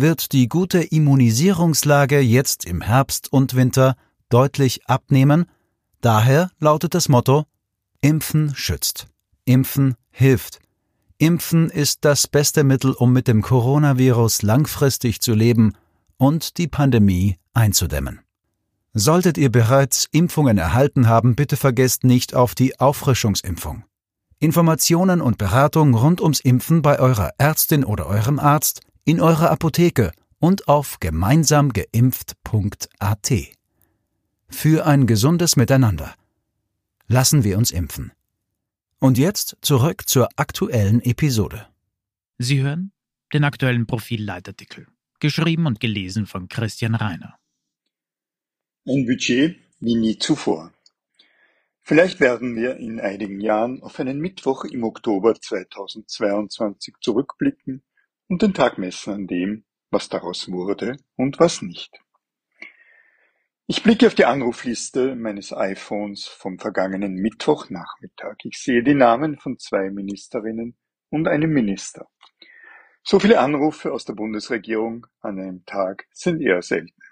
wird die gute Immunisierungslage jetzt im Herbst und Winter deutlich abnehmen, daher lautet das Motto Impfen schützt. Impfen hilft. Impfen ist das beste Mittel, um mit dem Coronavirus langfristig zu leben und die Pandemie einzudämmen. Solltet ihr bereits Impfungen erhalten haben, bitte vergesst nicht auf die Auffrischungsimpfung. Informationen und Beratung rund ums Impfen bei eurer Ärztin oder eurem Arzt, in eurer Apotheke und auf gemeinsamgeimpft.at. Für ein gesundes Miteinander. Lassen wir uns impfen. Und jetzt zurück zur aktuellen Episode. Sie hören den aktuellen Profilleitartikel, geschrieben und gelesen von Christian Reiner. Ein Budget wie nie zuvor. Vielleicht werden wir in einigen Jahren auf einen Mittwoch im Oktober 2022 zurückblicken und den Tag messen an dem, was daraus wurde und was nicht. Ich blicke auf die Anrufliste meines iPhones vom vergangenen Mittwochnachmittag. Ich sehe die Namen von zwei Ministerinnen und einem Minister. So viele Anrufe aus der Bundesregierung an einem Tag sind eher selten.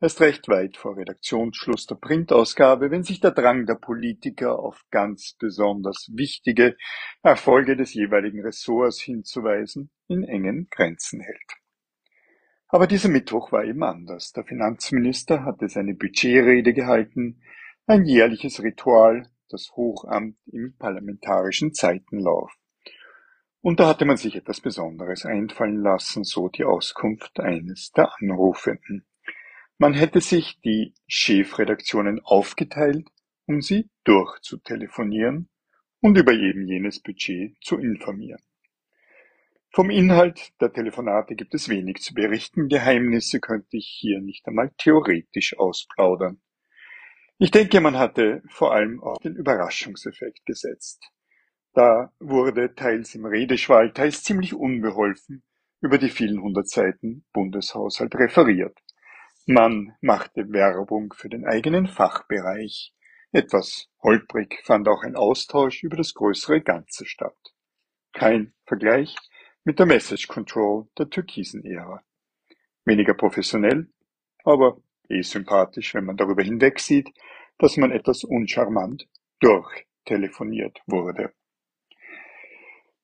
Erst recht weit vor Redaktionsschluss der Printausgabe, wenn sich der Drang der Politiker auf ganz besonders wichtige Erfolge des jeweiligen Ressorts hinzuweisen in engen Grenzen hält. Aber dieser Mittwoch war eben anders. Der Finanzminister hatte seine Budgetrede gehalten, ein jährliches Ritual, das Hochamt im parlamentarischen Zeitenlauf. Und da hatte man sich etwas Besonderes einfallen lassen, so die Auskunft eines der Anrufenden. Man hätte sich die Chefredaktionen aufgeteilt, um sie durchzutelefonieren und über eben jenes Budget zu informieren. Vom Inhalt der Telefonate gibt es wenig zu berichten, Geheimnisse könnte ich hier nicht einmal theoretisch ausplaudern. Ich denke, man hatte vor allem auf den Überraschungseffekt gesetzt. Da wurde teils im Redeschwall, teils ziemlich unbeholfen über die vielen hundert Seiten Bundeshaushalt referiert. Man machte Werbung für den eigenen Fachbereich. Etwas holprig fand auch ein Austausch über das größere Ganze statt. Kein Vergleich mit der Message Control der türkisen Ära. Weniger professionell, aber eh sympathisch, wenn man darüber hinwegsieht, dass man etwas uncharmant durchtelefoniert wurde.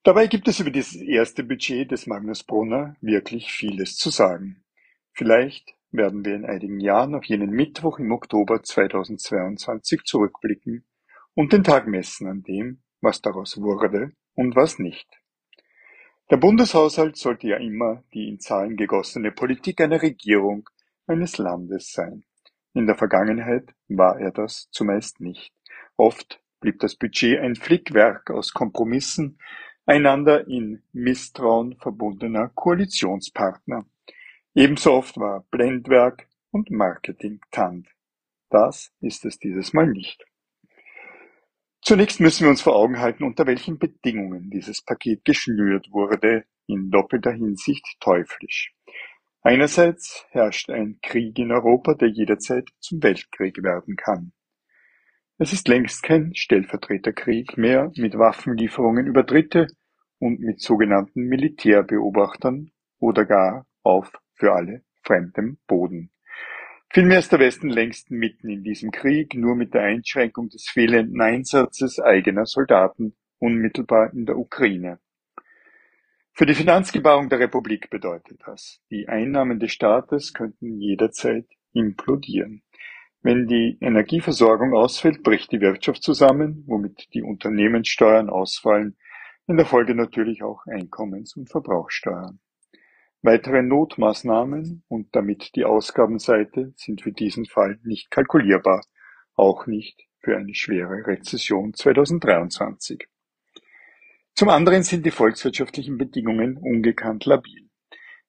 Dabei gibt es über dieses erste Budget des Magnus Brunner wirklich vieles zu sagen. Vielleicht werden wir in einigen Jahren auf jenen Mittwoch im Oktober 2022 zurückblicken und den Tag messen an dem, was daraus wurde und was nicht. Der Bundeshaushalt sollte ja immer die in Zahlen gegossene Politik einer Regierung eines Landes sein. In der Vergangenheit war er das zumeist nicht. Oft blieb das Budget ein Flickwerk aus Kompromissen einander in Misstrauen verbundener Koalitionspartner. Ebenso oft war Blendwerk und Marketing Tand. Das ist es dieses Mal nicht. Zunächst müssen wir uns vor Augen halten, unter welchen Bedingungen dieses Paket geschnürt wurde, in doppelter Hinsicht teuflisch. Einerseits herrscht ein Krieg in Europa, der jederzeit zum Weltkrieg werden kann. Es ist längst kein Stellvertreterkrieg mehr mit Waffenlieferungen über Dritte und mit sogenannten Militärbeobachtern oder gar auf für alle fremdem Boden. Vielmehr ist der Westen längst mitten in diesem Krieg, nur mit der Einschränkung des fehlenden Einsatzes eigener Soldaten unmittelbar in der Ukraine. Für die Finanzgebaren der Republik bedeutet das, die Einnahmen des Staates könnten jederzeit implodieren. Wenn die Energieversorgung ausfällt, bricht die Wirtschaft zusammen, womit die Unternehmenssteuern ausfallen, in der Folge natürlich auch Einkommens- und Verbrauchsteuern. Weitere Notmaßnahmen und damit die Ausgabenseite sind für diesen Fall nicht kalkulierbar, auch nicht für eine schwere Rezession 2023. Zum anderen sind die volkswirtschaftlichen Bedingungen ungekannt labil.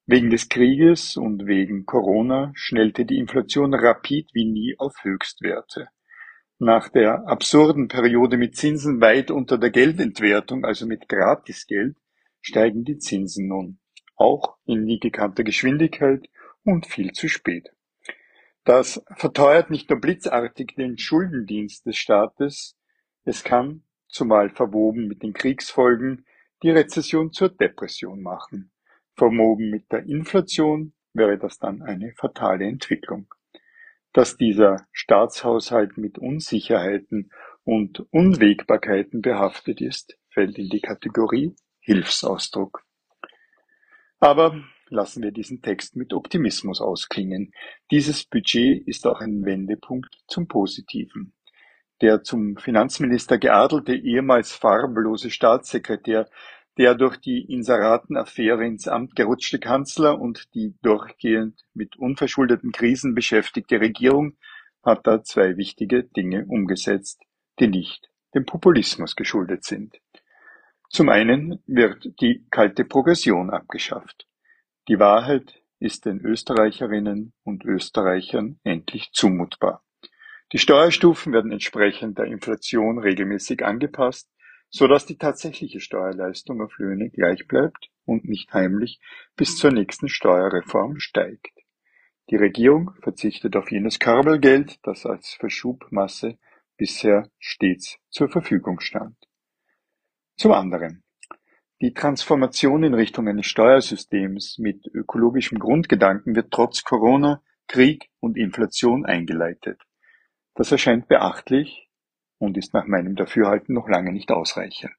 Wegen des Krieges und wegen Corona schnellte die Inflation rapid wie nie auf Höchstwerte. Nach der absurden Periode mit Zinsen weit unter der Geldentwertung, also mit Gratisgeld, steigen die Zinsen nun, auch in nie gekannter Geschwindigkeit und viel zu spät. Das verteuert nicht nur blitzartig den Schuldendienst des Staates, es kann, zumal verwoben mit den Kriegsfolgen, die Rezession zur Depression machen. Vermogen mit der Inflation wäre das dann eine fatale Entwicklung. Dass dieser Staatshaushalt mit Unsicherheiten und Unwägbarkeiten behaftet ist, fällt in die Kategorie Hilfsausdruck. Aber lassen wir diesen Text mit Optimismus ausklingen. Dieses Budget ist auch ein Wendepunkt zum Positiven. Der zum Finanzminister geadelte ehemals farblose Staatssekretär der durch die Inseratenaffäre ins Amt gerutschte Kanzler und die durchgehend mit unverschuldeten Krisen beschäftigte Regierung hat da zwei wichtige Dinge umgesetzt, die nicht dem Populismus geschuldet sind. Zum einen wird die kalte Progression abgeschafft. Die Wahrheit ist den Österreicherinnen und Österreichern endlich zumutbar. Die Steuerstufen werden entsprechend der Inflation regelmäßig angepasst so dass die tatsächliche Steuerleistung auf Löhne gleich bleibt und nicht heimlich bis zur nächsten Steuerreform steigt. Die Regierung verzichtet auf jenes Körbelgeld, das als Verschubmasse bisher stets zur Verfügung stand. Zum anderen. Die Transformation in Richtung eines Steuersystems mit ökologischem Grundgedanken wird trotz Corona, Krieg und Inflation eingeleitet. Das erscheint beachtlich, und ist nach meinem Dafürhalten noch lange nicht ausreichend.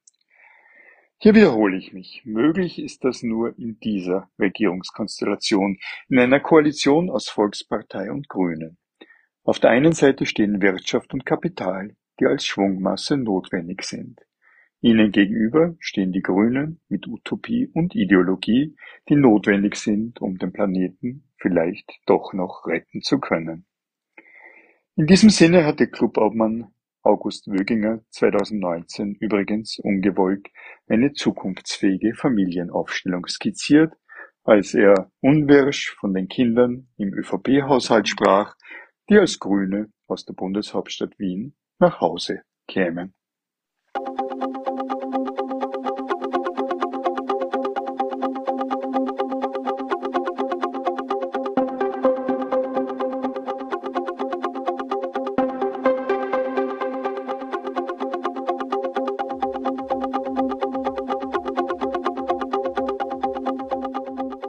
Hier wiederhole ich mich. Möglich ist das nur in dieser Regierungskonstellation, in einer Koalition aus Volkspartei und Grünen. Auf der einen Seite stehen Wirtschaft und Kapital, die als Schwungmasse notwendig sind. Ihnen gegenüber stehen die Grünen mit Utopie und Ideologie, die notwendig sind, um den Planeten vielleicht doch noch retten zu können. In diesem Sinne hatte Clubobmann August Wöginger 2019 übrigens ungewollt eine zukunftsfähige Familienaufstellung skizziert, als er unwirsch von den Kindern im ÖVP-Haushalt sprach, die als Grüne aus der Bundeshauptstadt Wien nach Hause kämen.